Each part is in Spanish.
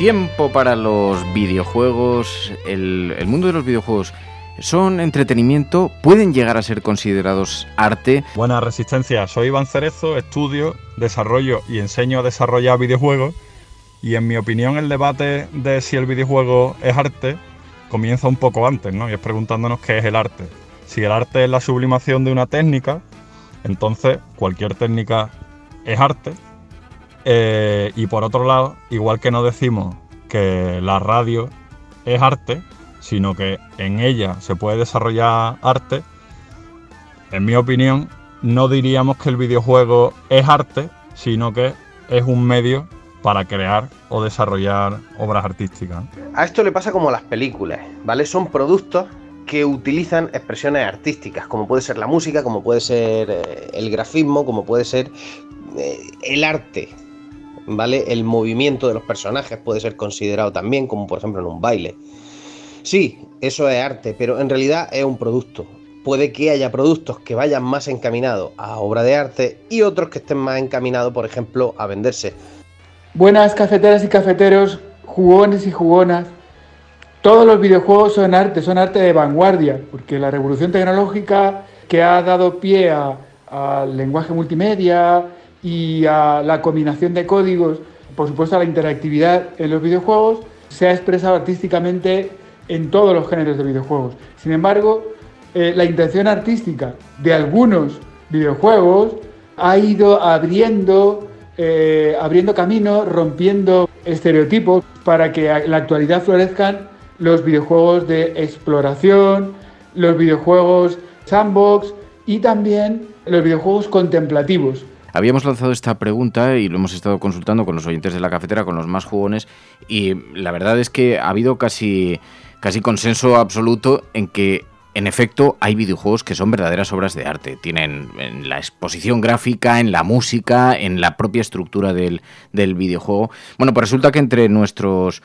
Tiempo para los videojuegos. El, mundo de los videojuegos son entretenimiento, pueden llegar a ser considerados arte. Buena resistencia, soy Iván Cerezo, estudio, desarrollo y enseño a desarrollar videojuegos. Y en mi opinión el debate de si el videojuego es arte comienza un poco antes, ¿no? Y es preguntándonos qué es el arte. Si el arte es la sublimación de una técnica, entonces cualquier técnica es arte. Eh, y por otro lado, igual que no decimos que la radio es arte, sino que en ella se puede desarrollar arte, en mi opinión, no diríamos que el videojuego es arte, sino que es un medio para crear o desarrollar obras artísticas. A esto le pasa como a las películas, ¿vale? Son productos que utilizan expresiones artísticas, como puede ser la música, como puede ser eh, el grafismo, como puede ser eh, el arte, ¿vale? El movimiento de los personajes puede ser considerado también, como por ejemplo en un baile. Sí, eso es arte, pero en realidad es un producto. Puede que haya productos que vayan más encaminados a obra de arte y otros que estén más encaminados, por ejemplo, a venderse. Buenas cafeteras y cafeteros, jugones y jugonas. Todos los videojuegos son arte, son arte de vanguardia, porque la revolución tecnológica que ha dado pie al lenguaje multimedia y a la combinación de códigos, por supuesto a la interactividad en los videojuegos, se ha expresado artísticamente en todos los géneros de videojuegos. Sin embargo, eh, la intención artística de algunos videojuegos ha ido abriendo, eh, abriendo camino, rompiendo estereotipos para que en la actualidad florezcan los videojuegos de exploración, los videojuegos sandbox y también los videojuegos contemplativos. Habíamos lanzado esta pregunta y lo hemos estado consultando con los oyentes de la cafetera, con los más jugones, y la verdad es que ha habido casi casi consenso absoluto en que en efecto, hay videojuegos que son verdaderas obras de arte. Tienen en la exposición gráfica, en la música, en la propia estructura del, del videojuego. Bueno, pues resulta que entre nuestros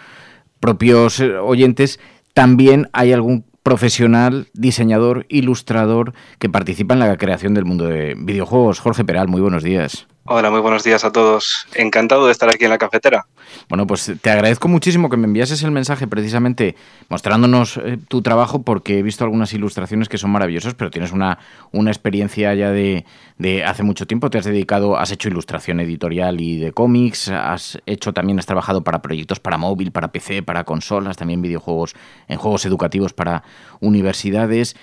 propios eh, oyentes también hay algún profesional, diseñador, ilustrador que participa en la creación del mundo de videojuegos. Jorge Peral, muy buenos días. Hola, muy buenos días a todos. Encantado de estar aquí en la cafetera. Bueno, pues te agradezco muchísimo que me enviases el mensaje precisamente mostrándonos eh, tu trabajo porque he visto algunas ilustraciones que son maravillosas, pero tienes una, una experiencia ya de, de, hace mucho tiempo. Te has dedicado, has hecho ilustración editorial y de cómics, has hecho también, has trabajado para proyectos para móvil, para PC, para consolas, también videojuegos, en juegos educativos para universidades.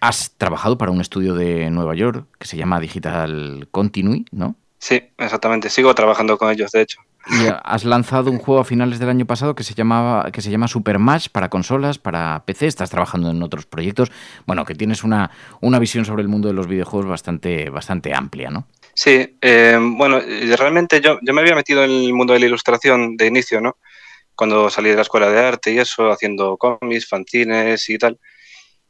Has trabajado para un estudio de Nueva York que se llama Digital Continue, ¿no? Sí, exactamente. Sigo trabajando con ellos, de hecho. Y has lanzado un juego a finales del año pasado que se llamaba que se llama Super Match para consolas, para PC. Estás trabajando en otros proyectos. Bueno, que tienes una, una visión sobre el mundo de los videojuegos bastante, bastante amplia, ¿no? Sí, eh, bueno, realmente yo, yo me había metido en el mundo de la ilustración de inicio, ¿no? Cuando salí de la escuela de arte y eso, haciendo cómics, fanzines y tal.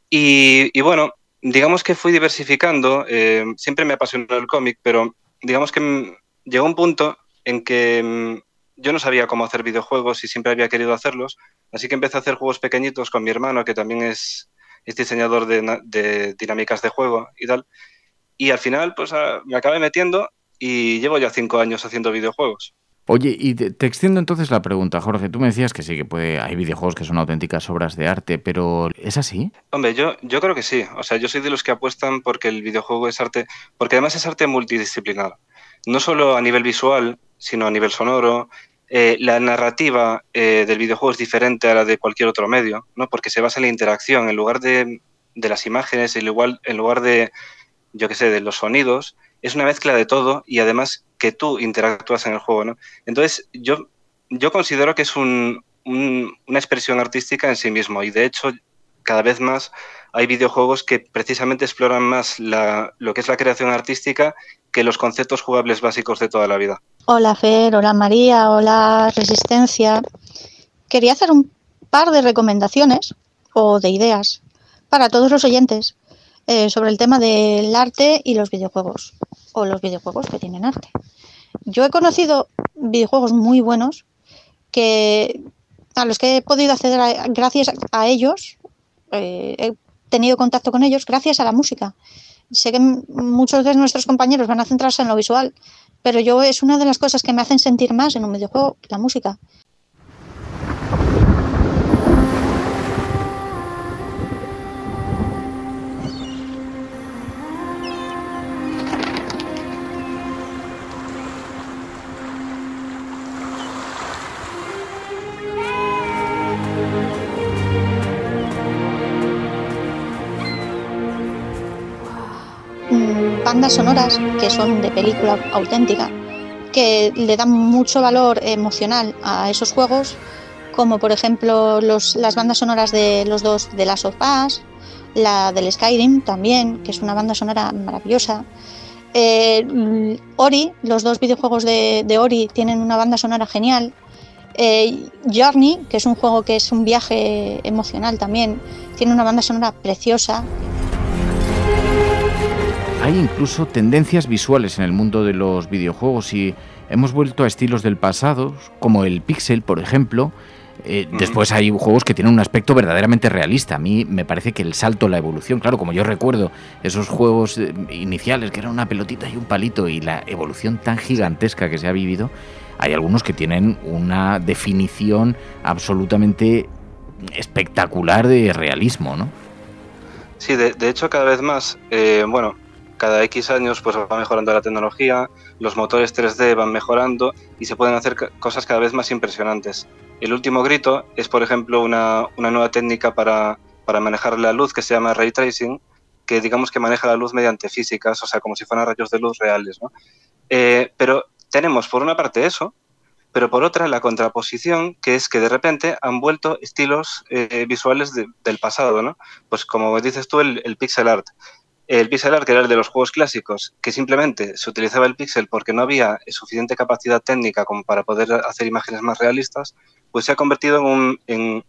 Y, y bueno, digamos que fui diversificando. Eh, siempre me apasionó el cómic, pero digamos que llegó un punto en que mm, yo no sabía cómo hacer videojuegos y siempre había querido hacerlos, así que empecé a hacer juegos pequeñitos con mi hermano, que también es, diseñador de, dinámicas de juego y tal. Y al final, pues ah, me acabé metiendo y llevo ya cinco años haciendo videojuegos. Oye, y te, extiendo entonces la pregunta, Jorge. Tú me decías que sí, que puede, hay videojuegos que son auténticas obras de arte, pero ¿es así? Hombre, yo, yo creo que sí. O sea, yo soy de los que apuestan porque el videojuego es arte, porque además es arte multidisciplinar. no solo a nivel visual, sino a nivel sonoro. Eh, la narrativa eh, del videojuego es diferente a la de cualquier otro medio, ¿no? porque se basa en la interacción. En lugar de, de las imágenes, en lugar, en lugar de, yo qué sé, de los sonidos, es una mezcla de todo y además que tú interactúas en el juego. ¿no? Entonces, yo, considero que es un, una expresión artística en sí mismo y de hecho cada vez más hay videojuegos que precisamente exploran más lo que es la creación artística que los conceptos jugables básicos de toda la vida. Hola Fer, hola María, hola Resistencia. Quería hacer un par de recomendaciones o de ideas para todos los oyentes eh, sobre el tema del arte y los videojuegos o los videojuegos que tienen arte. Yo he conocido videojuegos muy buenos que a los que he podido acceder gracias a ellos, eh, he tenido contacto con ellos gracias a la música. Sé que muchos de nuestros compañeros van a centrarse en lo visual, pero yo es una de las cosas que me hacen sentir más en un videojuego, la música. Bandas sonoras que son de película auténtica, que le dan mucho valor emocional a esos juegos, como por ejemplo las bandas sonoras de los dos de Last of Us, la del Skyrim también, que es una banda sonora maravillosa. Eh, Ori, los dos videojuegos de, Ori tienen una banda sonora genial. Eh, Journey, que es un juego que es un viaje emocional también, tiene una banda sonora preciosa hay incluso tendencias visuales en el mundo de los videojuegos y hemos vuelto a estilos del pasado, como el pixel, por ejemplo. Eh, después hay juegos que tienen un aspecto verdaderamente realista. A mí me parece que el salto, la evolución, claro, como yo recuerdo esos juegos eh, iniciales que eran una pelotita y un palito y la evolución tan gigantesca que se ha vivido, hay algunos que tienen una definición absolutamente espectacular de realismo, ¿no? Sí, de, hecho cada vez más, eh, bueno, cada X años pues va mejorando la tecnología, los motores 3D van mejorando y se pueden hacer cosas cada vez más impresionantes. El último grito es, por ejemplo, una, nueva técnica para, manejar la luz que se llama ray tracing, que digamos que maneja la luz mediante físicas, o sea, como si fueran rayos de luz reales. Eh, pero tenemos por una parte eso, pero por otra la contraposición, que es que de repente han vuelto estilos eh, visuales del pasado, ¿no? Pues como dices tú, el, el pixel art el pixel art, que era el de los juegos clásicos, que simplemente se utilizaba el pixel porque no había suficiente capacidad técnica como para poder hacer imágenes más realistas, pues se ha convertido en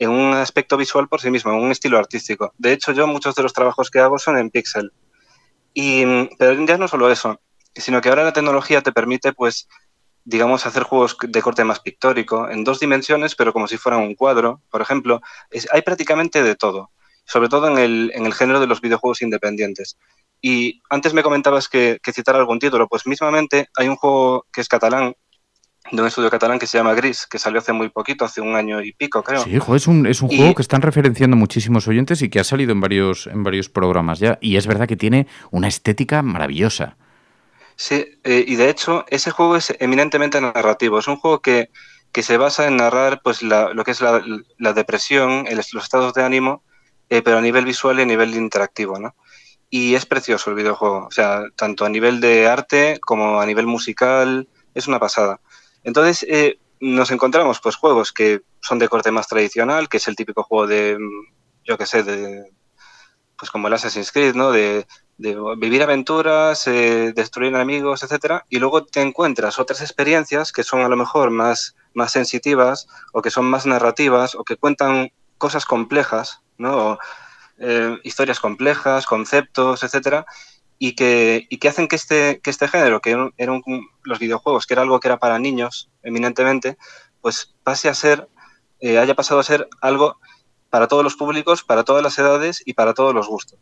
un, aspecto visual por sí mismo, en un estilo artístico. De hecho, yo muchos de los trabajos que hago son en pixel. Y, pero ya no solo eso, sino que ahora la tecnología te permite, pues, digamos, hacer juegos de corte más pictórico, en dos dimensiones, pero como si fueran un cuadro, por ejemplo. hay prácticamente de todo sobre todo en el, en el género de los videojuegos independientes. Y antes me comentabas que, que citar algún título, pues mismamente hay un juego que es catalán, de un estudio catalán que se llama Gris, que salió hace muy poquito, hace un año y pico, creo. Sí, es un, es un juego que están referenciando muchísimos oyentes y que ha salido en varios, en varios programas ya. Y es verdad que tiene una estética maravillosa. Sí, eh, y de hecho ese juego es eminentemente narrativo. Es un juego que, que se basa en narrar pues la, lo que es la, la depresión, los estados de ánimo eh, pero a nivel visual y a nivel interactivo, ¿no? Y es precioso el videojuego, o sea, tanto a nivel de arte como a nivel musical, es una pasada. Entonces, eh, nos encontramos pues juegos que son de corte más tradicional, que es el típico juego de, mm, yo qué sé, de, pues como el Assassin's Creed, ¿no? De, vivir aventuras, eh, destruir enemigos, etcétera, y luego te encuentras otras experiencias que son a lo mejor más, más sensitivas o que son más narrativas o que cuentan cosas complejas ¿no? Eh, historias complejas, conceptos, etcétera, y que, hacen que este, que este género, que eran los videojuegos, que era algo que era para niños eminentemente, pues pase a ser, eh, haya pasado a ser algo para todos los públicos, para todas las edades y para todos los gustos.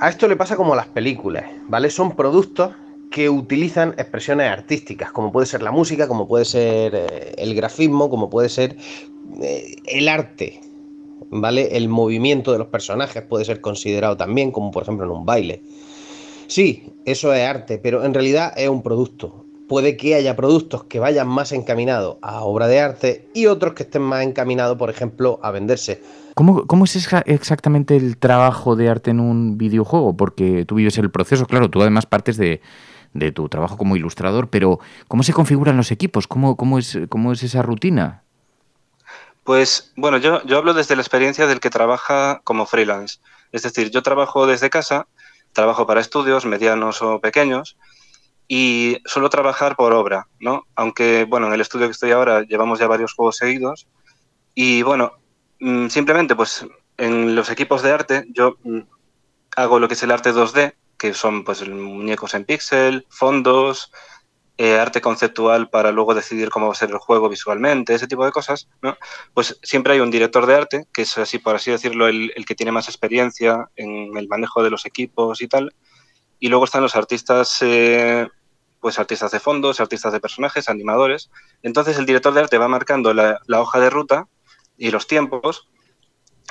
A esto le pasa como las películas, ¿vale? Son productos que utilizan expresiones artísticas, como puede ser la música, como puede ser eh, el grafismo, como puede ser el arte, ¿vale? El movimiento de los personajes puede ser considerado también, como por ejemplo en un baile. Sí, eso es arte, pero en realidad es un producto. Puede que haya productos que vayan más encaminados a obra de arte y otros que estén más encaminados, por ejemplo, a venderse. ¿Cómo, ¿Cómo, es exactamente el trabajo de arte en un videojuego? Porque tú vives el proceso, claro, tú además partes de, de tu trabajo como ilustrador, pero ¿cómo se configuran los equipos? ¿Cómo, cómo, es, cómo es esa rutina? Pues bueno, yo, yo hablo desde la experiencia del que trabaja como freelance. Es decir, yo trabajo desde casa, trabajo para estudios medianos o pequeños y suelo trabajar por obra, ¿no? Aunque, bueno, en el estudio que estoy ahora llevamos ya varios juegos seguidos y, bueno, mm, simplemente, pues, en los equipos de arte yo mm, hago lo que es el arte 2D, que son, pues, muñecos en píxel, fondos, eh, arte conceptual para luego decidir cómo va a ser el juego visualmente, ese tipo de cosas, ¿no? Pues siempre hay un director de arte, que es así, por así decirlo, el, que tiene más experiencia en el manejo de los equipos y tal. Y luego están los artistas, eh, pues artistas de fondos, artistas de personajes, animadores. Entonces el director de arte va marcando la, hoja de ruta y los tiempos.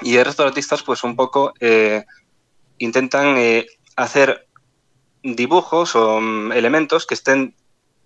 Y el resto de artistas, pues un poco eh, intentan hacer dibujos o mm, elementos que estén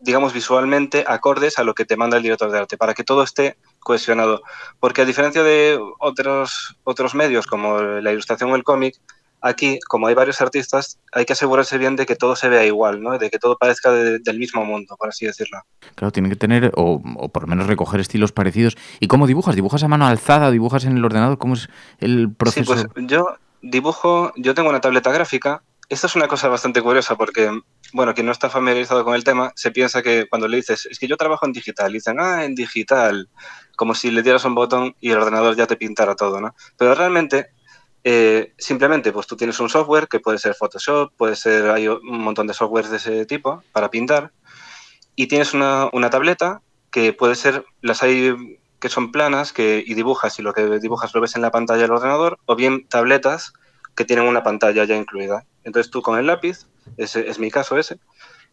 digamos, visualmente acordes a lo que te manda el director de arte, para que todo esté cohesionado. Porque a diferencia de otros, otros medios como la ilustración o el cómic, aquí, como hay varios artistas, hay que asegurarse bien de que todo se vea igual, ¿no? de que todo parezca del mismo mundo, por así decirlo. Claro, tienen que tener, o, o, por lo menos recoger estilos parecidos. ¿Y cómo dibujas? ¿Dibujas a mano alzada? ¿Dibujas en el ordenador? ¿Cómo es el proceso? Sí, pues yo dibujo, yo tengo una tableta gráfica. Esto es una cosa bastante curiosa porque bueno, quien no está familiarizado con el tema, se piensa que cuando le dices, es que yo trabajo en digital, dicen, ah, en digital, como si le dieras un botón y el ordenador ya te pintara todo, ¿no? Pero realmente, eh, simplemente, pues tú tienes un software que puede ser Photoshop, puede ser, hay un montón de softwares de ese tipo para pintar, y tienes una, una tableta que puede ser, las hay que son planas que, y dibujas y lo que dibujas lo ves en la pantalla del ordenador, o bien tabletas que tienen una pantalla ya incluida. Entonces tú con el lápiz, ese es mi caso ese,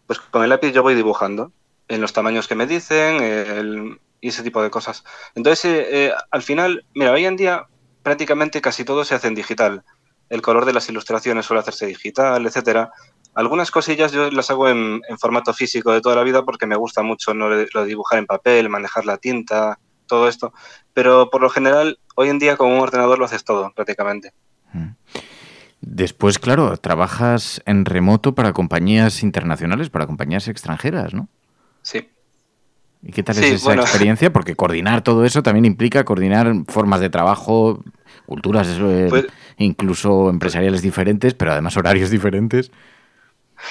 pues con el lápiz yo voy dibujando en los tamaños que me dicen y ese tipo de cosas. Entonces, eh, eh, al final, mira, hoy en día prácticamente casi todo se hace en digital. El color de las ilustraciones suele hacerse digital, etcétera. Algunas cosillas yo las hago en, formato físico de toda la vida porque me gusta mucho ¿no? lo de dibujar en papel, manejar la tinta, todo esto. Pero por lo general, hoy en día con un ordenador lo haces todo prácticamente. Mm. Después, claro, trabajas en remoto para compañías internacionales, para compañías extranjeras, ¿no? Sí. ¿Y qué tal es esa experiencia? Porque coordinar todo eso también implica coordinar formas de trabajo, culturas, eh, pues incluso empresariales diferentes, pero además horarios diferentes.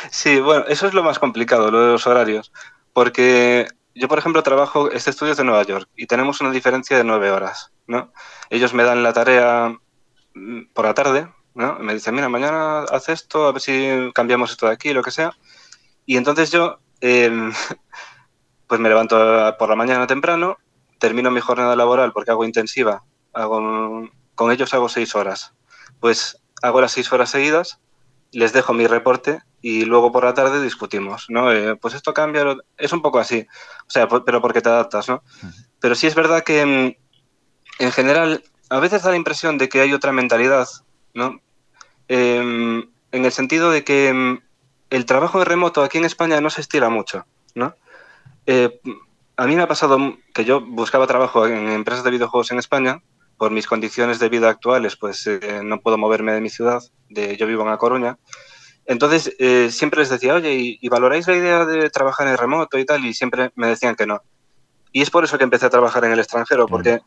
Sí, bueno, eso es lo más complicado, lo de los horarios. Porque yo, por ejemplo, trabajo, este estudio es de Nueva York y tenemos una diferencia de nueve horas, ¿no? Ellos me dan la tarea por la tarde, me dice, mira, mañana haz esto, a ver si cambiamos esto de aquí, lo que sea. Y entonces yo, em, pues me levanto por la mañana temprano, termino mi jornada laboral porque hago intensiva, hago, con ellos hago seis horas. Pues hago las seis horas seguidas, les dejo mi reporte y luego por la tarde discutimos, ¿no? Eh, pues esto cambia, es un poco así, o sea, pero porque te adaptas, ¿no? Pero sí es verdad que em, en general a veces da la impresión de que hay otra mentalidad, ¿no? Em, en el sentido de que em, el trabajo de remoto aquí en España no se estira mucho, ¿no? Eh, a mí me ha pasado que yo buscaba trabajo en empresas de videojuegos en España, por mis condiciones de vida actuales, pues eh, no puedo moverme de mi ciudad, de, yo vivo en A Coruña. Entonces, eh, siempre les decía, oye, ¿y, valoráis la idea de trabajar en remoto y tal? Y siempre me decían que no. Y es por eso que empecé a trabajar en el extranjero, porque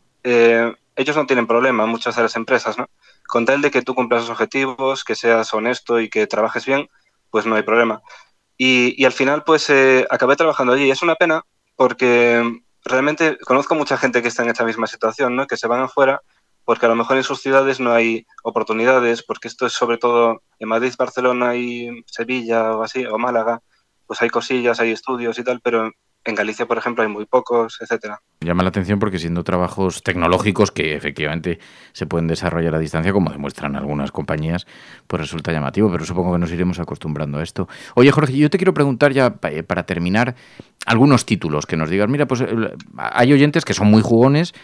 ellos no tienen problema, muchas de las empresas, ¿no? con tal de que tú cumplas los objetivos, que seas honesto y que trabajes bien, pues no hay problema. Y, al final, pues eh, acabé trabajando allí. Y es una pena porque realmente conozco mucha gente que está en esta misma situación, ¿no? que se van afuera porque a lo mejor en sus ciudades no hay oportunidades, porque esto es sobre todo en Madrid, Barcelona y Sevilla o así, o Málaga, pues hay cosillas, hay estudios y tal, pero en Galicia, por ejemplo, hay muy pocos, etcétera. Llama la atención porque siendo trabajos tecnológicos que efectivamente se pueden desarrollar a distancia, como demuestran algunas compañías, pues resulta llamativo, pero supongo que nos iremos acostumbrando a esto. Oye, Jorge, yo te quiero preguntar ya eh, para terminar algunos títulos que nos digas. Mira, pues hay oyentes que son muy jugones,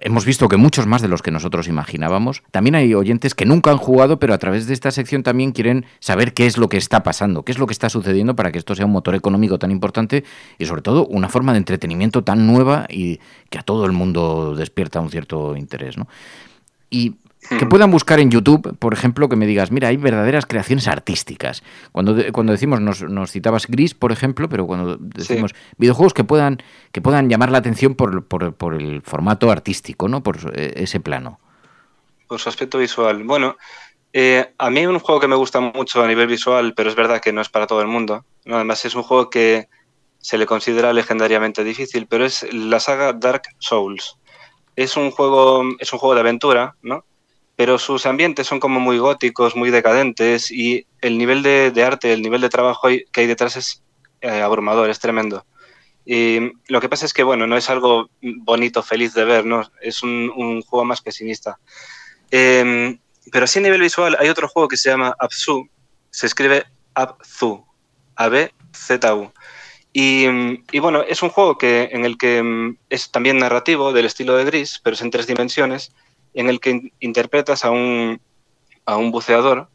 Hemos visto que muchos más de los que nosotros imaginábamos. También hay oyentes que nunca han jugado, pero a través de esta sección también quieren saber qué es lo que está pasando, qué es lo que está sucediendo para que esto sea un motor económico tan importante y sobre todo una forma de entretenimiento tan nueva y que a todo el mundo despierta un cierto interés. ¿no? Y que puedan buscar en YouTube, por ejemplo, que me digas, mira, hay verdaderas creaciones artísticas. Cuando, cuando decimos, nos, nos, citabas Gris, por ejemplo, pero cuando decimos videojuegos que puedan, que puedan llamar la atención por, por, por, el formato artístico, ¿no? Por eh, ese plano. Por su aspecto visual. Bueno, eh, a mí un juego que me gusta mucho a nivel visual, pero es verdad que no es para todo el mundo. ¿no? Además, es un juego que se le considera legendariamente difícil, pero es la saga Dark Souls. Es un juego, es un juego de aventura, ¿no? Pero sus ambientes son como muy góticos, muy decadentes y el nivel de, arte, el nivel de trabajo que hay detrás es eh, abrumador, es tremendo. Y lo que pasa es que, bueno, no es algo bonito, feliz de ver, ¿no? Es un, juego más pesimista. Em, pero así a nivel visual hay otro juego que se llama Abzu, se escribe Abzu, A-B-Z-U. Y, y, bueno, es un juego que, en el que mm, es también narrativo, del estilo de Gris, pero es en tres dimensiones en el que interpretas a un, a un buceador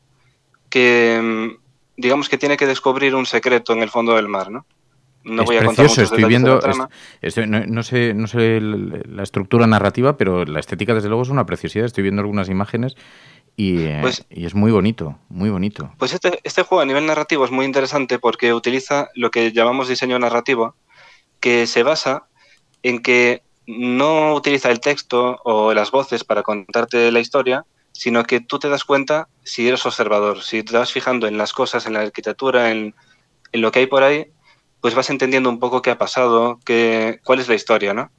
que, mm, digamos que tiene que descubrir un secreto en el fondo del mar, ¿no? No voy a precioso, contar estoy viendo, no, sé, no sé la estructura narrativa, pero la estética desde luego es una preciosidad. Estoy viendo algunas imágenes y, eh, pues y, es muy bonito, muy bonito. Pues este, este juego a nivel narrativo es muy interesante porque utiliza lo que llamamos diseño narrativo, que se basa en que no utiliza el texto o las voces para contarte la historia, sino que tú te das cuenta si eres observador, si te vas fijando en las cosas, en la arquitectura, en, lo que hay por ahí, pues vas entendiendo un poco qué ha pasado, qué, cuál es la historia, ¿no?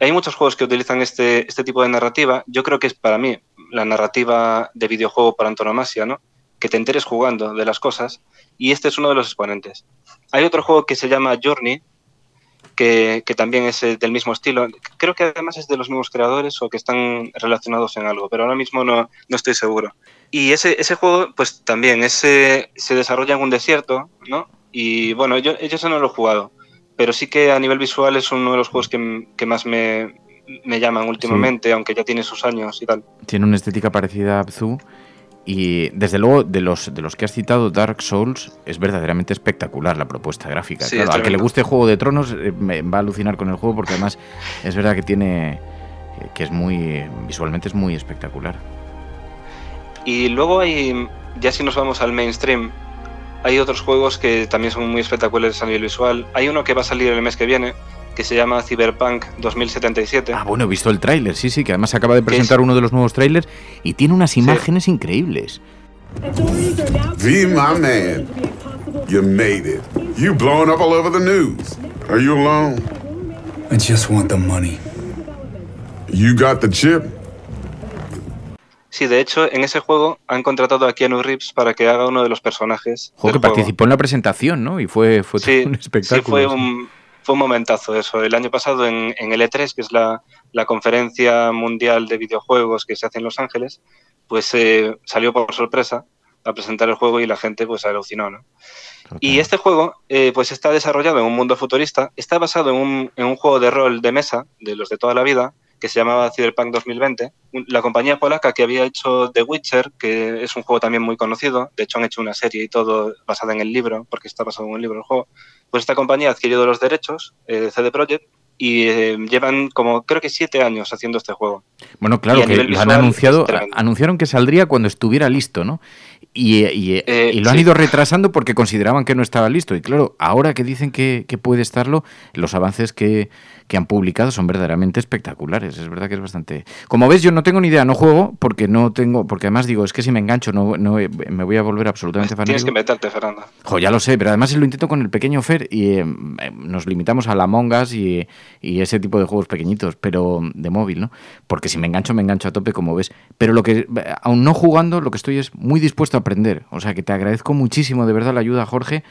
Hay muchos juegos que utilizan este, este tipo de narrativa. Yo creo que es para mí la narrativa de videojuego por antonomasia, ¿no? Que te enteres jugando de las cosas. Y este es uno de los exponentes. Hay otro juego que se llama Journey, que, también es eh, del mismo estilo. Creo que además es de los mismos creadores o que están relacionados en algo, pero ahora mismo no, no estoy seguro. Y ese, ese juego, pues también ese, se desarrolla en un desierto, ¿no? Y bueno, yo, eso no lo he jugado, pero sí que a nivel visual es uno de los juegos que, que más me, me llaman últimamente, aunque ya tiene sus años y tal. Tiene una estética parecida a Abzu y desde luego, de los, de los que has citado, Dark Souls es verdaderamente espectacular la propuesta gráfica. claro, al que le guste Juego de Tronos eh, me va a alucinar con el juego porque además es verdad que tiene. Eh, que es muy. visualmente es muy espectacular. Y luego hay. Ya si nos vamos al mainstream, hay otros juegos que también son muy espectaculares a nivel visual. Hay uno que va a salir el mes que viene, que se llama Cyberpunk 2077. Ah, bueno, he visto el tráiler, sí, sí, que además acaba de presentar uno de los nuevos trailers y tiene unas imágenes increíbles. V, my man, you made it. You blown up all over the news. Are you alone? I just want the money. You got the chip? Sí, de hecho, en ese juego han contratado a Keanu Reeves para que haga uno de los personajes. Juego que participó en la presentación, ¿no? Y fue, fue un espectáculo. Sí, fue un, fue un momentazo eso. El año pasado en, el E3, que es la, conferencia mundial de videojuegos que se hace en Los Ángeles, pues eh, salió por sorpresa a presentar el juego y la gente pues alucinó, ¿no? Y este juego eh, pues está desarrollado en un mundo futurista, está basado en un, en un juego de rol de mesa, de los de toda la vida, que se llamaba Cyberpunk 2020. La compañía polaca que había hecho The Witcher, que es un juego también muy conocido, de hecho han hecho una serie y todo basada en el libro, porque está basado en un libro el juego, pues esta compañía ha adquirido los derechos, eh, CD Projekt, y eh, llevan como creo que siete años haciendo este juego. Bueno, claro, que lo han anunciado, anunciaron que saldría cuando estuviera listo, ¿no? Y, eh, lo han ido retrasando porque consideraban que no estaba listo. Y claro, ahora que dicen que, que puede estarlo, los avances que, que han publicado son verdaderamente espectaculares. Es verdad que es bastante. Como ves, yo no tengo ni idea, no juego porque no tengo, porque además digo, es que si me engancho no, no me voy a volver absolutamente fanático. Tienes que meterte, Fernando. Jo, ya lo sé, pero además lo intento con el pequeño Fer y eh, nos limitamos a la Mongas y, y ese tipo de juegos pequeñitos, pero de móvil, ¿no? Porque si me engancho, me engancho a tope, como ves. Pero lo que, aún no jugando, lo que estoy es muy dispuesto a aprender. O sea que te agradezco muchísimo de verdad la ayuda, Jorge.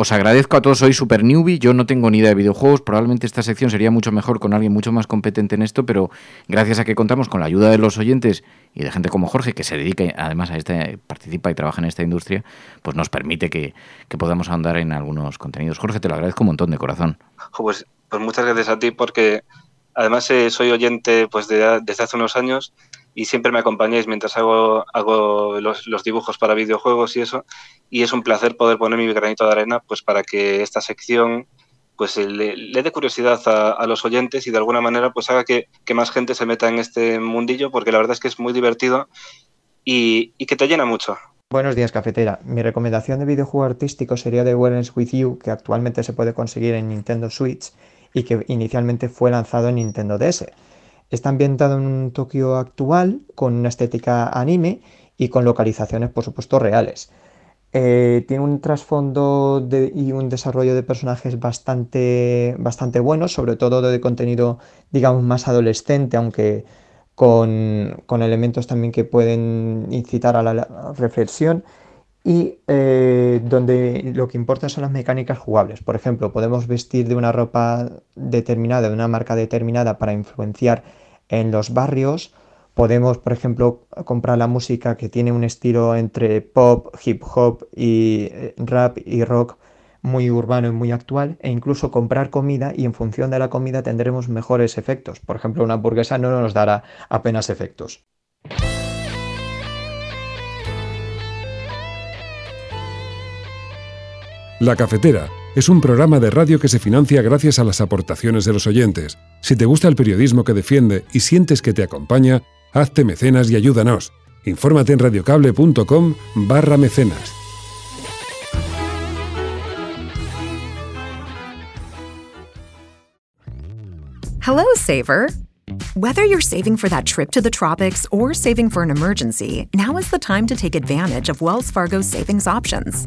Os agradezco a todos, soy super newbie, yo no tengo ni idea de videojuegos, probablemente esta sección sería mucho mejor con alguien mucho más competente en esto, pero gracias a que contamos con la ayuda de los oyentes y de gente como Jorge, que se dedica además a este, participa y trabaja en esta industria, pues nos permite que, podamos andar en algunos contenidos. Jorge, te lo agradezco un montón de corazón. Pues, pues muchas gracias a ti porque Además, eh, soy oyente pues desde hace unos años y siempre me acompañáis mientras hago, hago los, dibujos para videojuegos y eso. Y es un placer poder poner mi granito de arena pues para que esta sección pues le, dé curiosidad a, los oyentes y de alguna manera pues haga que, más gente se meta en este mundillo porque la verdad es que es muy divertido y, y que te llena mucho. Buenos días, cafetera. Mi recomendación de videojuego artístico sería The Wellness With You, que actualmente se puede conseguir en Nintendo Switch y que inicialmente fue lanzado en Nintendo DS. Está ambientado en un Tokio actual, con una estética anime y con localizaciones, por supuesto, reales. Eh, tiene un trasfondo y un desarrollo de personajes bastante, bastante buenos, sobre todo de contenido, digamos, más adolescente, aunque con, con elementos también que pueden incitar a la reflexión y eh, donde lo que importa son las mecánicas jugables. Por ejemplo, podemos vestir de una ropa determinada, de una marca determinada para influenciar en los barrios. Podemos, por ejemplo, comprar la música que tiene un estilo entre pop, hip hop y eh, rap y rock muy urbano y muy actual e incluso comprar comida y en función de la comida tendremos mejores efectos. Por ejemplo, una hamburguesa no nos dará apenas efectos. La Cafetera es un programa de radio que se financia gracias a las aportaciones de los oyentes. Si te gusta el periodismo que defiende y sientes que te acompaña, hazte mecenas y ayúdanos. Infórmate en radiocable.com barra mecenas. Hello, Saver. Whether you're saving for that trip to the tropics or saving for an emergency, now is the time to take advantage of Wells Fargo's savings options.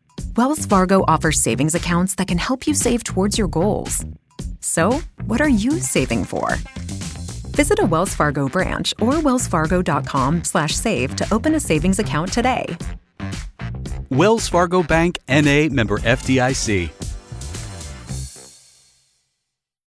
Wells Fargo offers savings accounts that can help you save towards your goals. So, what are you saving for? Visit a Wells Fargo branch or wellsfargo.com/save to open a savings account today. Wells Fargo Bank NA member FDIC.